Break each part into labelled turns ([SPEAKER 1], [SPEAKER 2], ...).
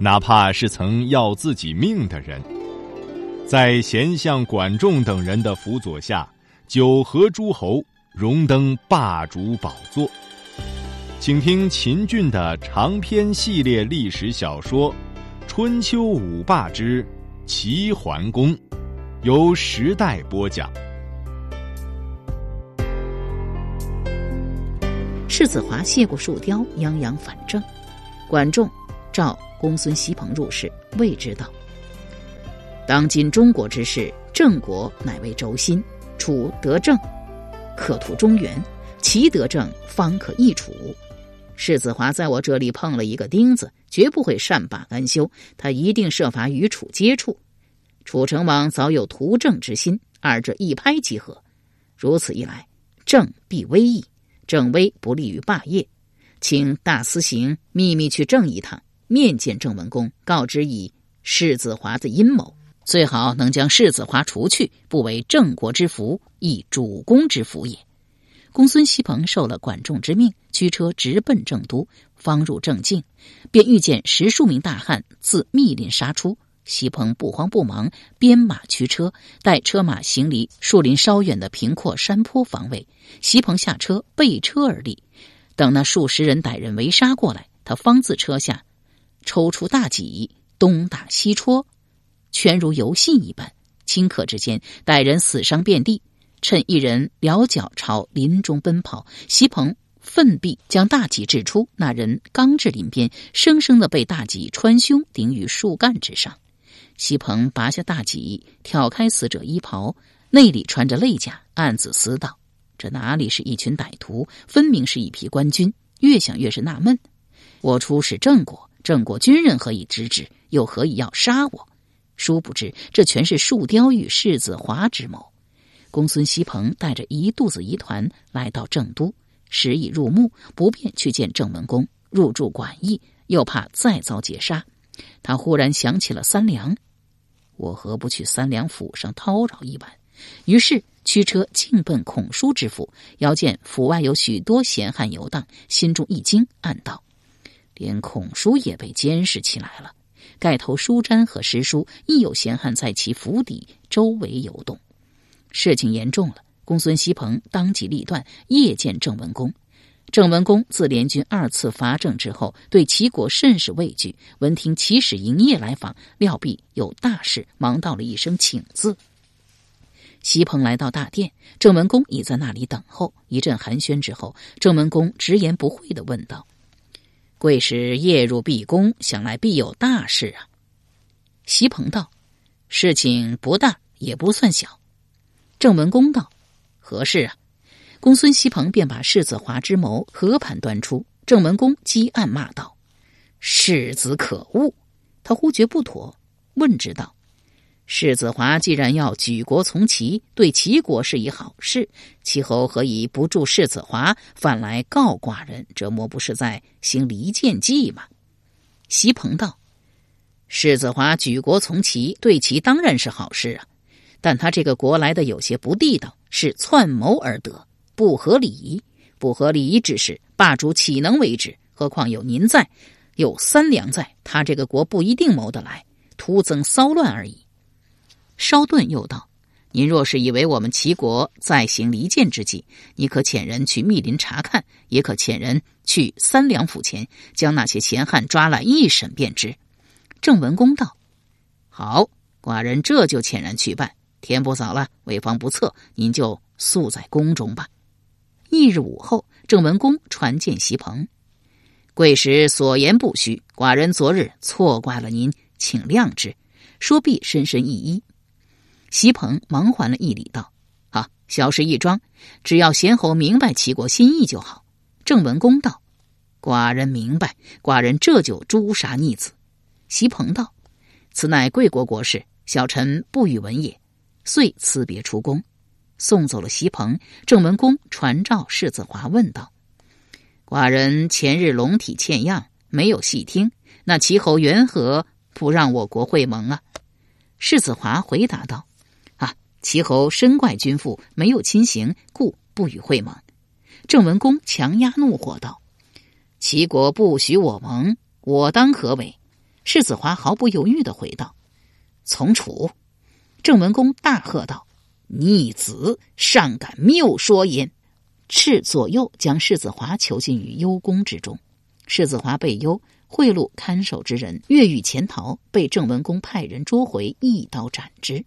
[SPEAKER 1] 哪怕是曾要自己命的人，在贤相管仲等人的辅佐下，九合诸侯，荣登霸主宝座。请听秦俊的长篇系列历史小说《春秋五霸之齐桓公》，由时代播讲。
[SPEAKER 2] 世子华谢过树雕，泱泱反正，管仲赵。公孙锡朋入室，谓之道：“当今中国之事，郑国乃为轴心，楚得郑，可图中原；齐得郑，方可易楚。世子华在我这里碰了一个钉子，绝不会善罢甘休，他一定设法与楚接触。楚成王早有图郑之心，二者一拍即合。如此一来，郑必危矣，郑危不利于霸业，请大司行秘密去郑一趟。”面见郑文公，告知以世子华的阴谋，最好能将世子华除去，不为郑国之福，亦主公之福也。公孙西鹏受了管仲之命，驱车直奔郑都。方入郑境，便遇见十数名大汉自密林杀出。西鹏不慌不忙，鞭马驱车，待车马行离树林稍远的平阔山坡防卫。西鹏下车，背车而立，等那数十人歹人围杀过来，他方自车下。抽出大戟，东打西戳，全如游戏一般。顷刻之间，歹人死伤遍地。趁一人撩脚朝林中奔跑，席鹏奋臂将大戟掷出，那人刚至林边，生生的被大戟穿胸，顶于树干之上。席鹏拔下大戟，挑开死者衣袍，内里穿着肋甲，暗自思道：这哪里是一群歹徒，分明是一批官军。越想越是纳闷。我出使郑国。郑国军人何以知之？又何以要杀我？殊不知，这全是树雕与世子华之谋。公孙锡朋带着一肚子疑团来到郑都，时已入暮，不便去见郑文公入住馆驿，又怕再遭劫杀。他忽然想起了三良，我何不去三良府上叨扰一晚？于是驱车径奔孔叔之府，遥见府外有许多闲汉游荡，心中一惊，暗道。连孔叔也被监视起来了，盖头书斋和诗书亦有闲汉在其府邸周围游动，事情严重了。公孙锡朋当机立断，夜见郑文公。郑文公自联军二次伐郑之后，对齐国甚是畏惧。闻听齐使营业来访，料必有大事，忙道了一声请字。锡朋来到大殿，郑文公已在那里等候。一阵寒暄之后，郑文公直言不讳的问道。贵使夜入毕宫，想来必有大事啊。席鹏道：“事情不大，也不算小。”郑文公道：“何事啊？”公孙西鹏便把世子华之谋和盘端出。郑文公激暗骂道：“世子可恶！”他忽觉不妥，问之道。世子华既然要举国从齐，对齐国是一好事，齐侯何以不助世子华，反来告寡人？这莫不是在行离间计吗？席鹏道：“世子华举国从齐，对齐当然是好事啊，但他这个国来的有些不地道，是篡谋而得，不合理。不合理之事，霸主岂能为之？何况有您在，有三良在，他这个国不一定谋得来，徒增骚乱而已。”稍顿又道：“您若是以为我们齐国在行离间之计，你可遣人去密林查看，也可遣人去三梁府前，将那些闲汉抓来一审便知。”郑文公道：“好，寡人这就遣人去办。天不早了，为防不测，您就宿在宫中吧。”翌日午后，郑文公传见席鹏：“贵使所言不虚，寡人昨日错怪了您，请谅之。”说毕，深深一揖。席鹏忙还了一礼，道：“啊，小事一桩，只要贤侯明白齐国心意就好。”郑文公道：“寡人明白，寡人这就诛杀逆子。”席鹏道：“此乃贵国国事，小臣不与闻也。”遂辞别出宫，送走了席鹏。郑文公传召世子华，问道：“寡人前日龙体欠样，没有细听，那齐侯缘何不让我国会盟啊？”世子华回答道：“，齐侯深怪君父没有亲行，故不与会盟。”郑文公强压怒火道：“齐国不许我盟，我当何为？”世子华毫不犹豫的回道：“从楚。”郑文公大喝道：“逆子，尚敢谬说焉！”斥左右将世子华囚禁于幽宫之中。世子华被幽，贿赂看守之人，越狱潜逃，被郑文公派人捉回，一刀斩之。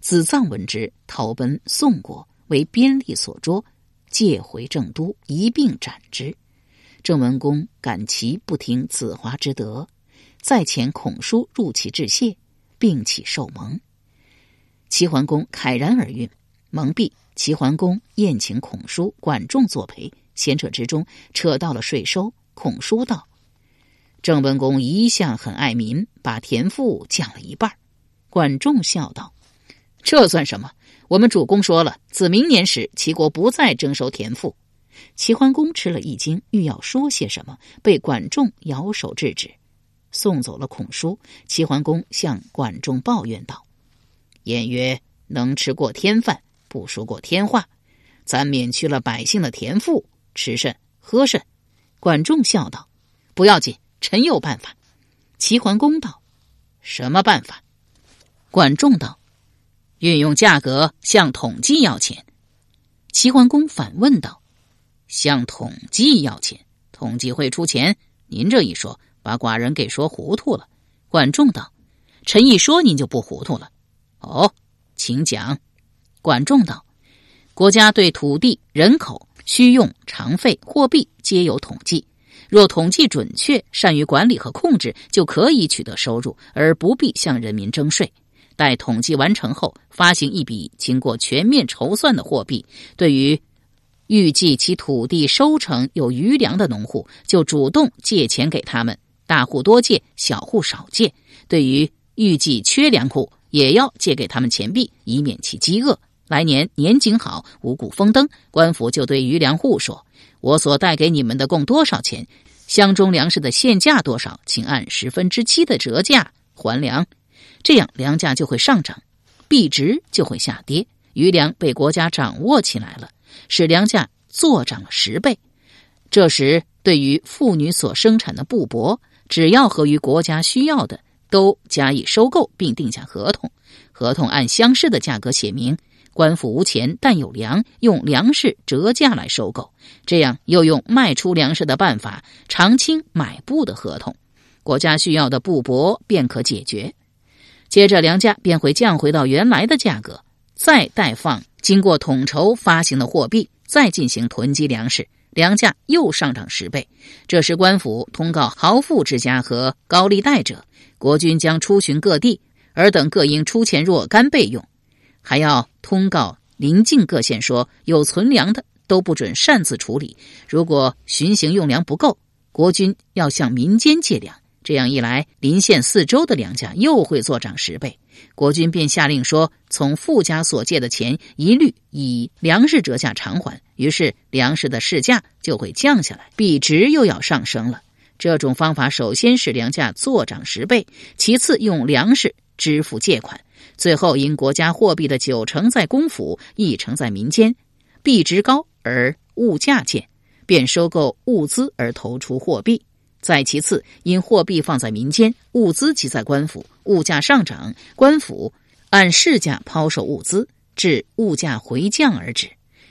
[SPEAKER 2] 子臧闻之，逃奔宋国，为边吏所捉，借回郑都，一并斩之。郑文公感其不听子华之德，再遣孔叔入其致谢，并起受盟。齐桓公慨然而运，蒙蔽。齐桓公宴请孔叔、管仲作陪，闲扯之中扯到了税收。孔叔道：“郑文公一向很爱民，把田赋降了一半。”管仲笑道：“这算什么？我们主公说了，自明年时，齐国不再征收田赋。”齐桓公吃了一惊，欲要说些什么，被管仲摇手制止，送走了孔叔。齐桓公向管仲抱怨道。言曰：“能吃过天饭，不说过天话。咱免去了百姓的田赋，吃甚喝甚。”管仲笑道：“不要紧，臣有办法。”齐桓公道：“什么办法？”管仲道：“运用价格向统计要钱。”齐桓公反问道：“向统计要钱？统计会出钱？您这一说，把寡人给说糊涂了。”管仲道：“臣一说，您就不糊涂了。”哦，请讲。管仲道：“国家对土地、人口、需用、常费、货币皆有统计。若统计准确，善于管理和控制，就可以取得收入，而不必向人民征税。待统计完成后，发行一笔经过全面筹算的货币。对于预计其土地收成有余粮的农户，就主动借钱给他们。大户多借，小户少借。对于预计缺粮户，也要借给他们钱币，以免其饥饿。来年年景好，五谷丰登，官府就对余粮户说：“我所带给你们的共多少钱？乡中粮食的现价多少？请按十分之七的折价还粮。这样粮价就会上涨，币值就会下跌。余粮被国家掌握起来了，使粮价坐涨了十倍。这时，对于妇女所生产的布帛，只要合于国家需要的。”都加以收购，并定下合同。合同按相似的价格写明，官府无钱但有粮，用粮食折价来收购。这样又用卖出粮食的办法偿清买布的合同，国家需要的布帛便可解决。接着粮价便会降回到原来的价格，再贷放经过统筹发行的货币，再进行囤积粮食，粮价又上涨十倍。这时官府通告豪富之家和高利贷者。国君将出巡各地，尔等各应出钱若干备用，还要通告邻近各县说，有存粮的都不准擅自处理。如果巡行用粮不够，国君要向民间借粮。这样一来，邻县四周的粮价又会作涨十倍。国君便下令说，从富家所借的钱一律以粮食折价偿还。于是粮食的市价就会降下来，币值又要上升了。这种方法首先使粮价坐涨十倍，其次用粮食支付借款，最后因国家货币的九成在公府，一成在民间，币值高而物价贱，便收购物资而投出货币；再其次因货币放在民间，物资即在官府，物价上涨，官府按市价抛售物资，致物价回降而止。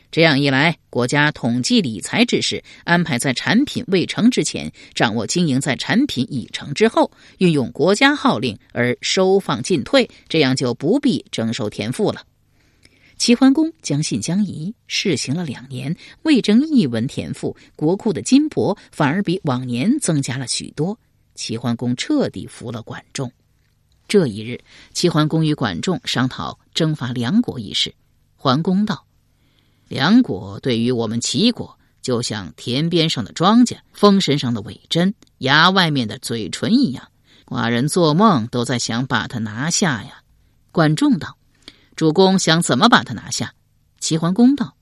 [SPEAKER 2] 这样一来，国家统计理财之事安排在产品未成之前，掌握经营在产品已成之后，运用国家号令而收放进退，这样就不必征收田赋了。齐桓公将信将疑，试行了两年，未征一文田赋，国库的金帛反而比往年增加了许多。齐桓公彻底服了管仲。这一日，齐桓公与管仲商讨征伐梁国一事。桓公道。梁国对于我们齐国，就像田边上的庄稼，风身上的尾针，牙外面的嘴唇一样。寡人做梦都在想把它拿下呀。管仲道：“主公想怎么把他拿下？”齐桓公道：“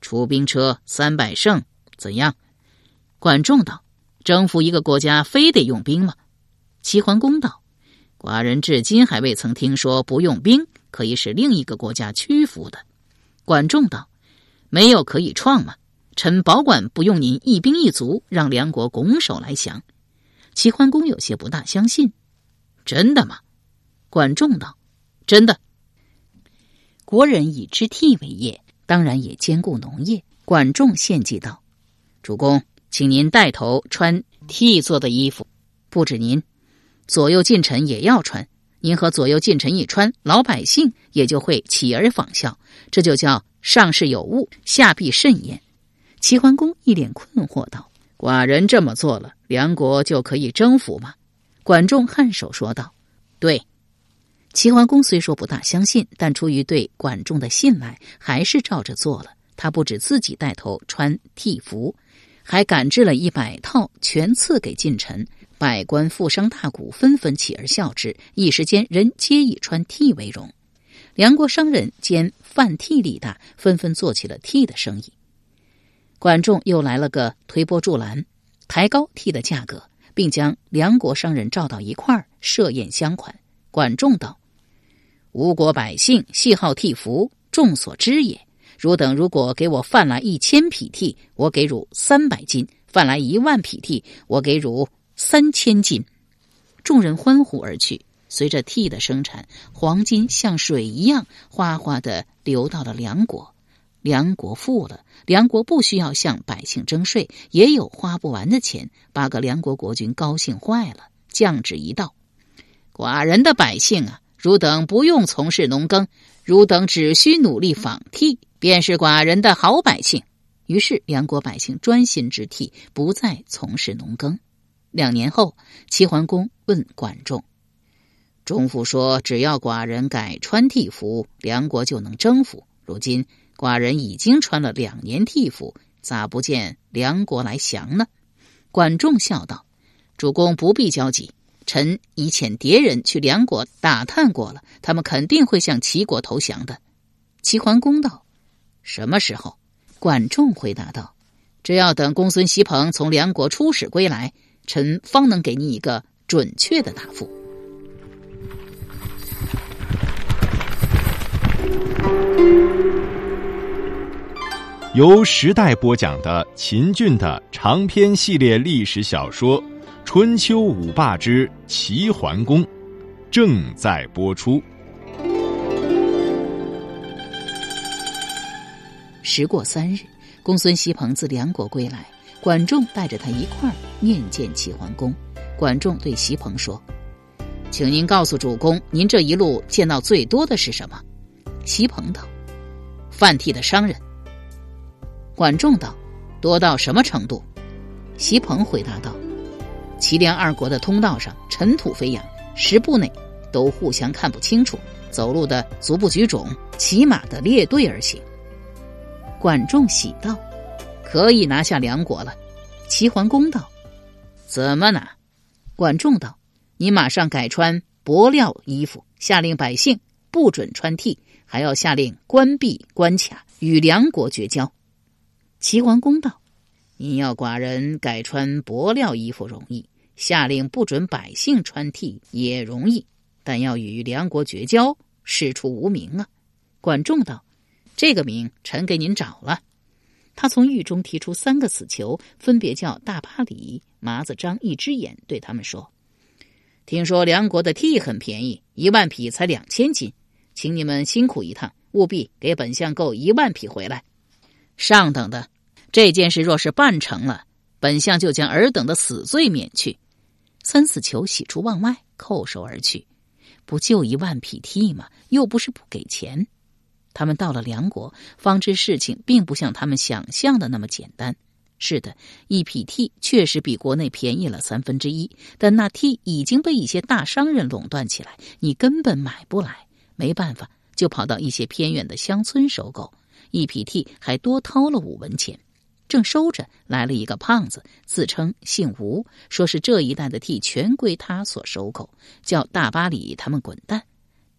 [SPEAKER 2] 出兵车三百乘，怎样？”管仲道：“征服一个国家，非得用兵吗？”齐桓公道：“寡人至今还未曾听说不用兵可以使另一个国家屈服的。”管仲道：“没有可以创吗？臣保管不用您一兵一卒，让梁国拱手来降。”齐桓公有些不大相信：“真的吗？”管仲道：“真的。国人以织替为业，当然也兼顾农业。”管仲献计道：“主公，请您带头穿替做的衣服，不止您，左右近臣也要穿。”您和左右近臣一穿，老百姓也就会起而仿效，这就叫上事有误，下必甚焉。齐桓公一脸困惑道：“寡人这么做了，梁国就可以征服吗？”管仲颔首说道：“对。”齐桓公虽说不大相信，但出于对管仲的信赖，还是照着做了。他不止自己带头穿替服，还赶制了一百套，全赐给近臣。百官富商大贾纷纷起而效之，一时间人皆以穿替为荣。梁国商人兼贩替力大，纷纷做起了替的生意。管仲又来了个推波助澜，抬高替的价格，并将梁国商人召到一块儿设宴相款。管仲道：“吴国百姓喜好替服，众所知也。汝等如果给我贩来一千匹替，我给汝三百斤；贩来一万匹替，我给汝。”三千斤，众人欢呼而去。随着替的生产，黄金像水一样哗哗的流到了梁国。梁国富了，梁国不需要向百姓征税，也有花不完的钱。八个梁国国君高兴坏了，降旨一道：“寡人的百姓啊，汝等不用从事农耕，汝等只需努力纺替，便是寡人的好百姓。”于是梁国百姓专心织替，不再从事农耕。两年后，齐桓公问管仲：“仲父说，只要寡人改穿替服，梁国就能征服。如今寡人已经穿了两年替服，咋不见梁国来降呢？”管仲笑道：“主公不必焦急，臣已遣敌人去梁国打探过了，他们肯定会向齐国投降的。”齐桓公道：“什么时候？”管仲回答道：“只要等公孙锡鹏从梁国出使归来。”臣方能给你一个准确的答复。
[SPEAKER 1] 由时代播讲的秦俊的长篇系列历史小说《春秋五霸之齐桓公》正在播出。
[SPEAKER 2] 时过三日，公孙西鹏自梁国归来。管仲带着他一块儿面见齐桓公。管仲对席鹏说：“请您告诉主公，您这一路见到最多的是什么？”席鹏道：“贩替的商人。”管仲道：“多到什么程度？”席鹏回答道：“齐梁二国的通道上尘土飞扬，十步内都互相看不清楚，走路的足不举踵，骑马的列队而行。”管仲喜道。可以拿下梁国了，齐桓公道：“怎么拿？”管仲道：“你马上改穿帛料衣服，下令百姓不准穿替，还要下令关闭关卡，与梁国绝交。”齐桓公道：“你要寡人改穿薄料衣服容易，下令不准百姓穿替也容易，但要与梁国绝交，事出无名啊。”管仲道：“这个名，臣给您找了。”他从狱中提出三个死囚，分别叫大巴里、麻子张、一只眼，对他们说：“听说梁国的替很便宜，一万匹才两千斤，请你们辛苦一趟，务必给本相购一万匹回来。上等的，这件事若是办成了，本相就将尔等的死罪免去。”三死囚喜出望外，叩首而去。不就一万匹替吗？又不是不给钱。他们到了梁国，方知事情并不像他们想象的那么简单。是的，一匹 T 确实比国内便宜了三分之一，但那 T 已经被一些大商人垄断起来，你根本买不来。没办法，就跑到一些偏远的乡村收购，一匹 T，还多掏了五文钱。正收着，来了一个胖子，自称姓吴，说是这一带的地全归他所收购，叫大巴里他们滚蛋。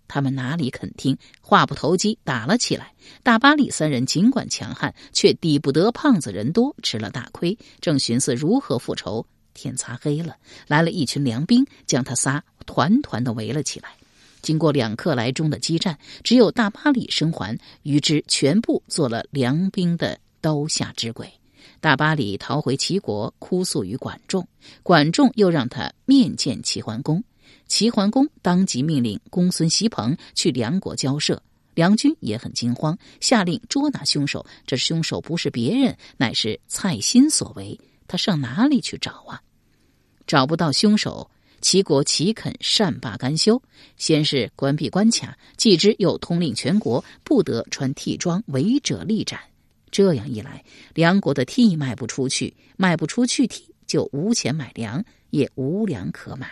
[SPEAKER 2] 他们哪里肯听，话不投机，打了起来。大巴里三人尽管强悍，却抵不得胖子人多，吃了大亏。正寻思如何复仇，天擦黑了，来了一群凉兵，将他仨团团的围了起来。经过两刻来钟的激战，只有大巴里生还，余之全部做了凉兵的刀下之鬼。大巴里逃回齐国，哭诉于管仲，管仲又让他面见齐桓公。齐桓公当即命令公孙袭鹏去梁国交涉，梁军也很惊慌，下令捉拿凶手。这凶手不是别人，乃是蔡新所为。他上哪里去找啊？找不到凶手，齐国岂肯善罢甘休？先是关闭关卡，继之又通令全国不得穿替装，违者立斩。这样一来，梁国的替卖不出去，卖不出去替，就无钱买粮，也无粮可买。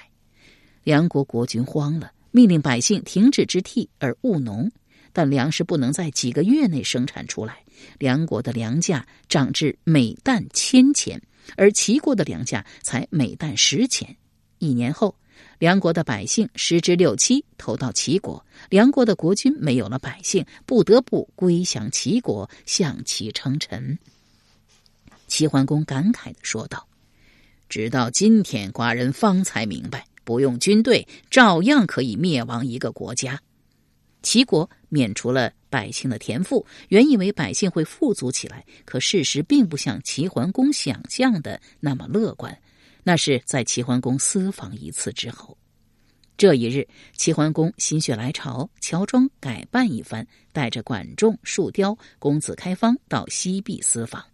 [SPEAKER 2] 梁国国君慌了，命令百姓停止之替而务农，但粮食不能在几个月内生产出来。梁国的粮价涨至每担千钱，而齐国的粮价才每担十钱。一年后，梁国的百姓十之六七投到齐国，梁国的国君没有了百姓，不得不归降齐国，向其称臣。齐桓公感慨的说道：“直到今天，寡人方才明白。”不用军队，照样可以灭亡一个国家。齐国免除了百姓的田赋，原以为百姓会富足起来，可事实并不像齐桓公想象的那么乐观。那是在齐桓公私访一次之后。这一日，齐桓公心血来潮，乔装改扮一番，带着管仲、树雕、公子开方到西壁私访，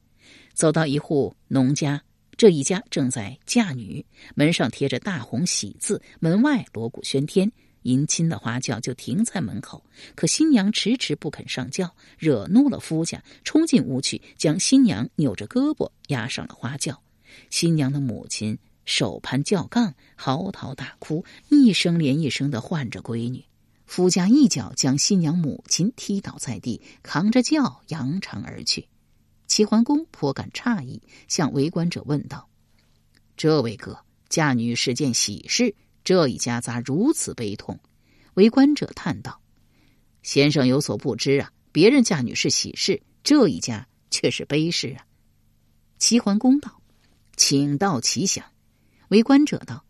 [SPEAKER 2] 走到一户农家。这一家正在嫁女，门上贴着大红喜字，门外锣鼓喧天，迎亲的花轿就停在门口。可新娘迟迟不肯上轿，惹怒了夫家，冲进屋去，将新娘扭着胳膊压上了花轿。新娘的母亲手攀轿杠，嚎啕大哭，一声连一声的唤着闺女。夫家一脚将新娘母亲踢倒在地，扛着轿扬长而去。齐桓公颇感诧异，向围观者问道：“这位哥，嫁女是件喜事，这一家咋如此悲痛？”围观者叹道：“先生有所不知啊，别人嫁女是喜事，这一家却是悲事啊。”齐桓公道：“请道其详。”围观者道：“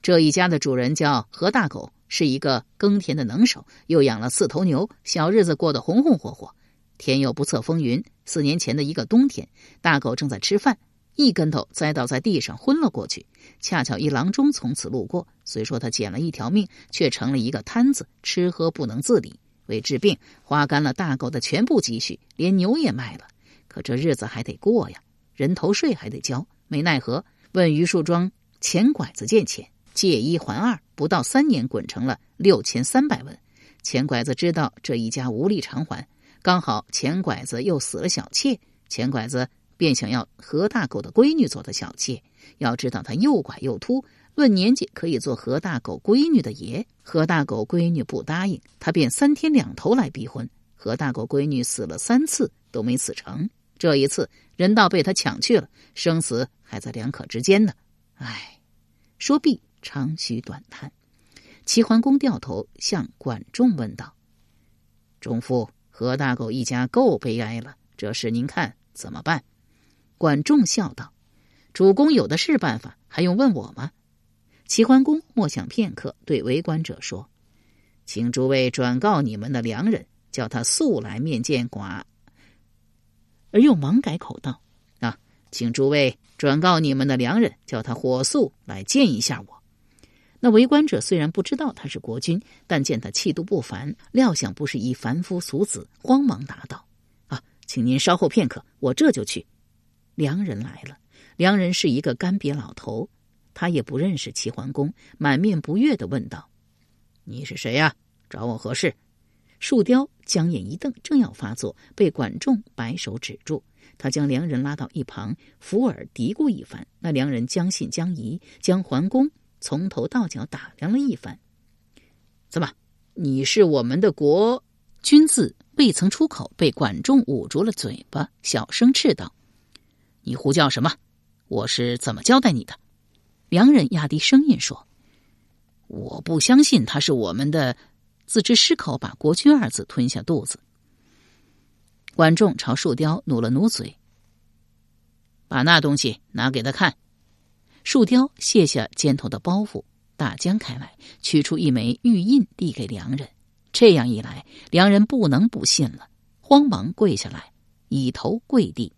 [SPEAKER 2] 这一家的主人叫何大狗，是一个耕田的能手，又养了四头牛，小日子过得红红火火。”天有不测风云。四年前的一个冬天，大狗正在吃饭，一跟头栽倒在地上，昏了过去。恰巧一郎中从此路过，虽说他捡了一条命，却成了一个瘫子，吃喝不能自理。为治病，花干了大狗的全部积蓄，连牛也卖了。可这日子还得过呀，人头税还得交。没奈何，问榆树庄钱拐子借钱，借一还二，不到三年，滚成了六千三百文。钱拐子知道这一家无力偿还。刚好钱拐子又死了小妾，钱拐子便想要何大狗的闺女做的小妾。要知道他又拐又秃，论年纪可以做何大狗闺女的爷。何大狗闺女不答应，他便三天两头来逼婚。何大狗闺女死了三次都没死成，这一次人倒被他抢去了，生死还在两可之间呢。唉，说毕长吁短叹。齐桓公掉头向管仲问道：“仲父。”何大狗一家够悲哀了，这事您看怎么办？管仲笑道：“主公有的是办法，还用问我吗？”齐桓公默想片刻，对围观者说：“请诸位转告你们的良人，叫他速来面见寡。”而又忙改口道：“啊，请诸位转告你们的良人，叫他火速来见一下我。”那围观者虽然不知道他是国君，但见他气度不凡，料想不是一凡夫俗子，慌忙答道：“啊，请您稍后片刻，我这就去。”良人来了，良人是一个干瘪老头，他也不认识齐桓公，满面不悦的问道：“你是谁呀？找我何事？”树雕将眼一瞪，正要发作，被管仲摆手止住。他将良人拉到一旁，扶耳嘀咕一番。那良人将信将疑，将桓公。从头到脚打量了一番，怎么？你是我们的国君？字未曾出口，被管仲捂住了嘴巴，小声斥道：“你呼叫什么？我是怎么交代你的？”良人压低声音说：“我不相信他是我们的。”自知失口，把“国君”二字吞下肚子。管仲朝树雕努了努嘴，把那东西拿给他看。树雕卸下肩头的包袱，大将开来，取出一枚玉印，递给良人。这样一来，良人不能不信了，慌忙跪下来，以头跪地：“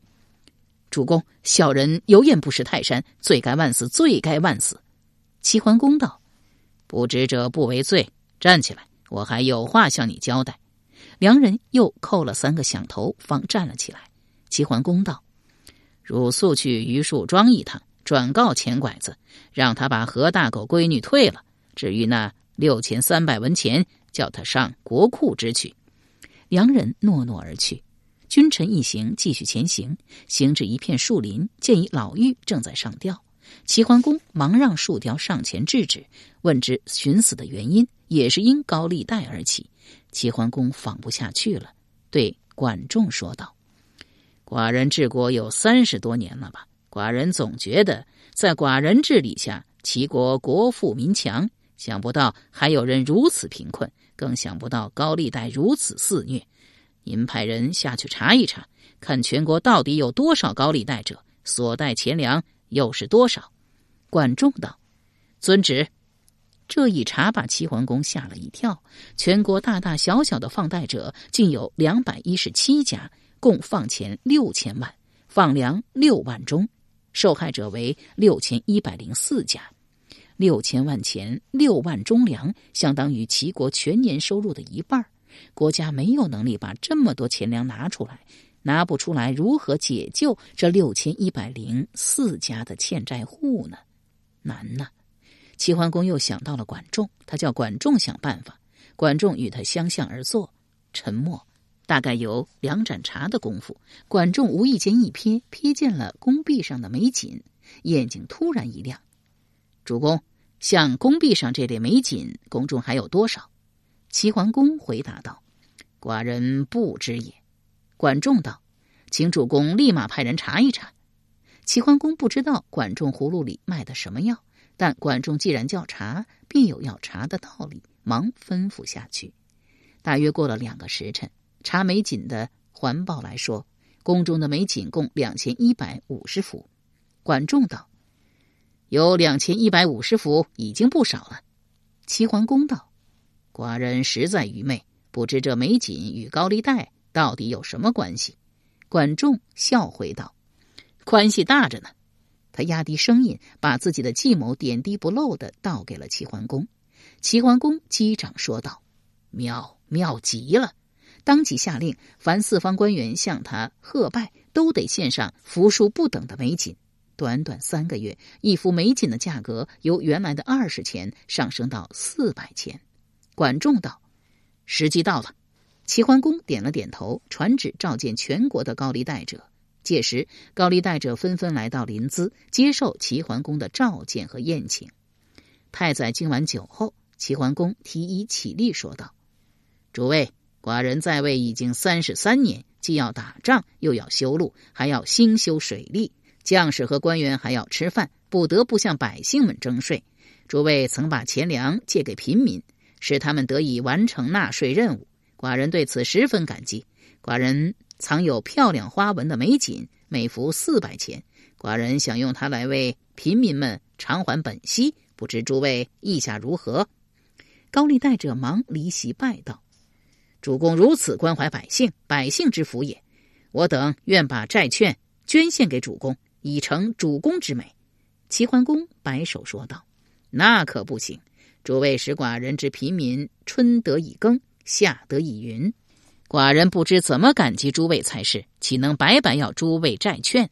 [SPEAKER 2] 主公，小人有眼不识泰山，罪该万死，罪该万死。”齐桓公道：“不知者不为罪，站起来。”我还有话向你交代。良人又叩了三个响头，方站了起来。齐桓公道：“汝速去榆树庄一趟，转告钱拐子，让他把何大狗闺女退了。至于那六千三百文钱，叫他上国库支取。”良人诺诺而去。君臣一行继续前行，行至一片树林，见一老妪正在上吊。齐桓公忙让树雕上前制止，问之寻死的原因。也是因高利贷而起，齐桓公放不下去了，对管仲说道：“寡人治国有三十多年了吧？寡人总觉得，在寡人治理下，齐国国富民强，想不到还有人如此贫困，更想不到高利贷如此肆虐。您派人下去查一查，看全国到底有多少高利贷者，所带钱粮又是多少？”管仲道：“遵旨。”这一查，把齐桓公吓了一跳。全国大大小小的放贷者竟有两百一十七家，共放钱六千万，放粮六万钟，受害者为六千一百零四家。六千万钱，六万钟粮，相当于齐国全年收入的一半。国家没有能力把这么多钱粮拿出来，拿不出来，如何解救这六千一百零四家的欠债户呢？难呐！齐桓公又想到了管仲，他叫管仲想办法。管仲与他相向而坐，沉默，大概有两盏茶的功夫。管仲无意间一瞥，瞥见了宫壁上的美锦，眼睛突然一亮：“主公，像宫壁上这类美锦，宫中还有多少？”齐桓公回答道：“寡人不知也。”管仲道：“请主公立马派人查一查。”齐桓公不知道管仲葫芦里卖的什么药。但管仲既然叫查，必有要查的道理，忙吩咐下去。大约过了两个时辰，查美锦的环报来说，宫中的美锦共两千一百五十幅。管仲道：“有两千一百五十幅，已经不少了。”齐桓公道：“寡人实在愚昧，不知这美锦与高利贷到底有什么关系。”管仲笑回道：“关系大着呢。”他压低声音，把自己的计谋点滴不漏的道给了齐桓公。齐桓公击掌说道：“妙妙极了！”当即下令，凡四方官员向他贺拜，都得献上幅数不等的美锦。短短三个月，一幅美锦的价格由原来的二十钱上升到四百钱。管仲道：“时机到了。”齐桓公点了点头，传旨召见全国的高利贷者。届时，高利贷者纷纷来到临淄，接受齐桓公的召见和宴请。太宰敬完酒后，齐桓公提议起立，说道：“诸位，寡人在位已经三十三年，既要打仗，又要修路，还要兴修水利，将士和官员还要吃饭，不得不向百姓们征税。诸位曾把钱粮借给贫民，使他们得以完成纳税任务，寡人对此十分感激。寡人。”藏有漂亮花纹的美锦，每幅四百钱。寡人想用它来为贫民们偿还本息，不知诸位意下如何？高利贷者忙离席拜道：“主公如此关怀百姓，百姓之福也。我等愿把债券捐献给主公，以成主公之美。”齐桓公摆手说道：“那可不行！诸位使寡人之平民春得以耕，下得以云。”寡人不知怎么感激诸位才是，岂能白白要诸位债券？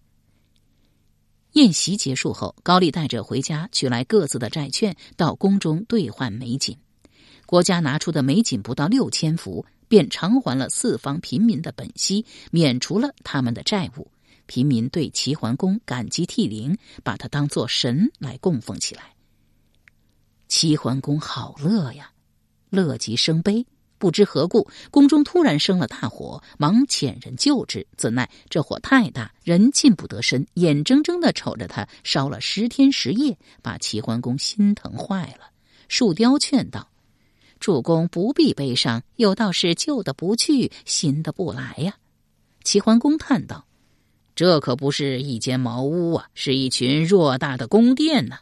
[SPEAKER 2] 宴席结束后，高丽带着回家取来各自的债券，到宫中兑换美锦。国家拿出的美锦不到六千幅，便偿还了四方平民的本息，免除了他们的债务。平民对齐桓公感激涕零，把他当作神来供奉起来。齐桓公好乐呀，乐极生悲。不知何故，宫中突然生了大火，忙遣人救之。怎奈这火太大，人近不得身，眼睁睁的瞅着他烧了十天十夜，把齐桓公心疼坏了。树雕劝道：“主公不必悲伤，有道是旧的不去，新的不来呀。”齐桓公叹道：“这可不是一间茅屋啊，是一群偌大的宫殿呢。”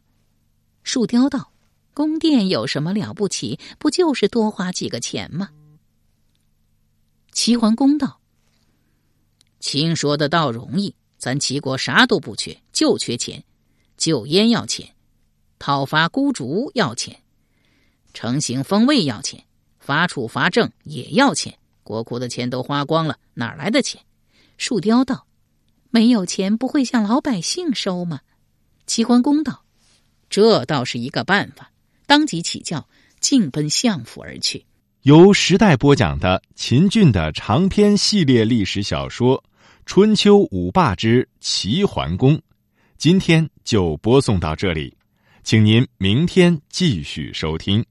[SPEAKER 2] 树雕道。宫殿有什么了不起？不就是多花几个钱吗？齐桓公道：“卿说的倒容易，咱齐国啥都不缺，就缺钱。救燕要钱，讨伐孤竹要钱，成行封卫要钱，伐楚伐郑也要钱。国库的钱都花光了，哪来的钱？”树雕道：“没有钱，不会向老百姓收吗？”齐桓公道：“这倒是一个办法。”当即起轿，径奔相府而去。
[SPEAKER 1] 由时代播讲的秦俊的长篇系列历史小说《春秋五霸之齐桓公》，今天就播送到这里，请您明天继续收听。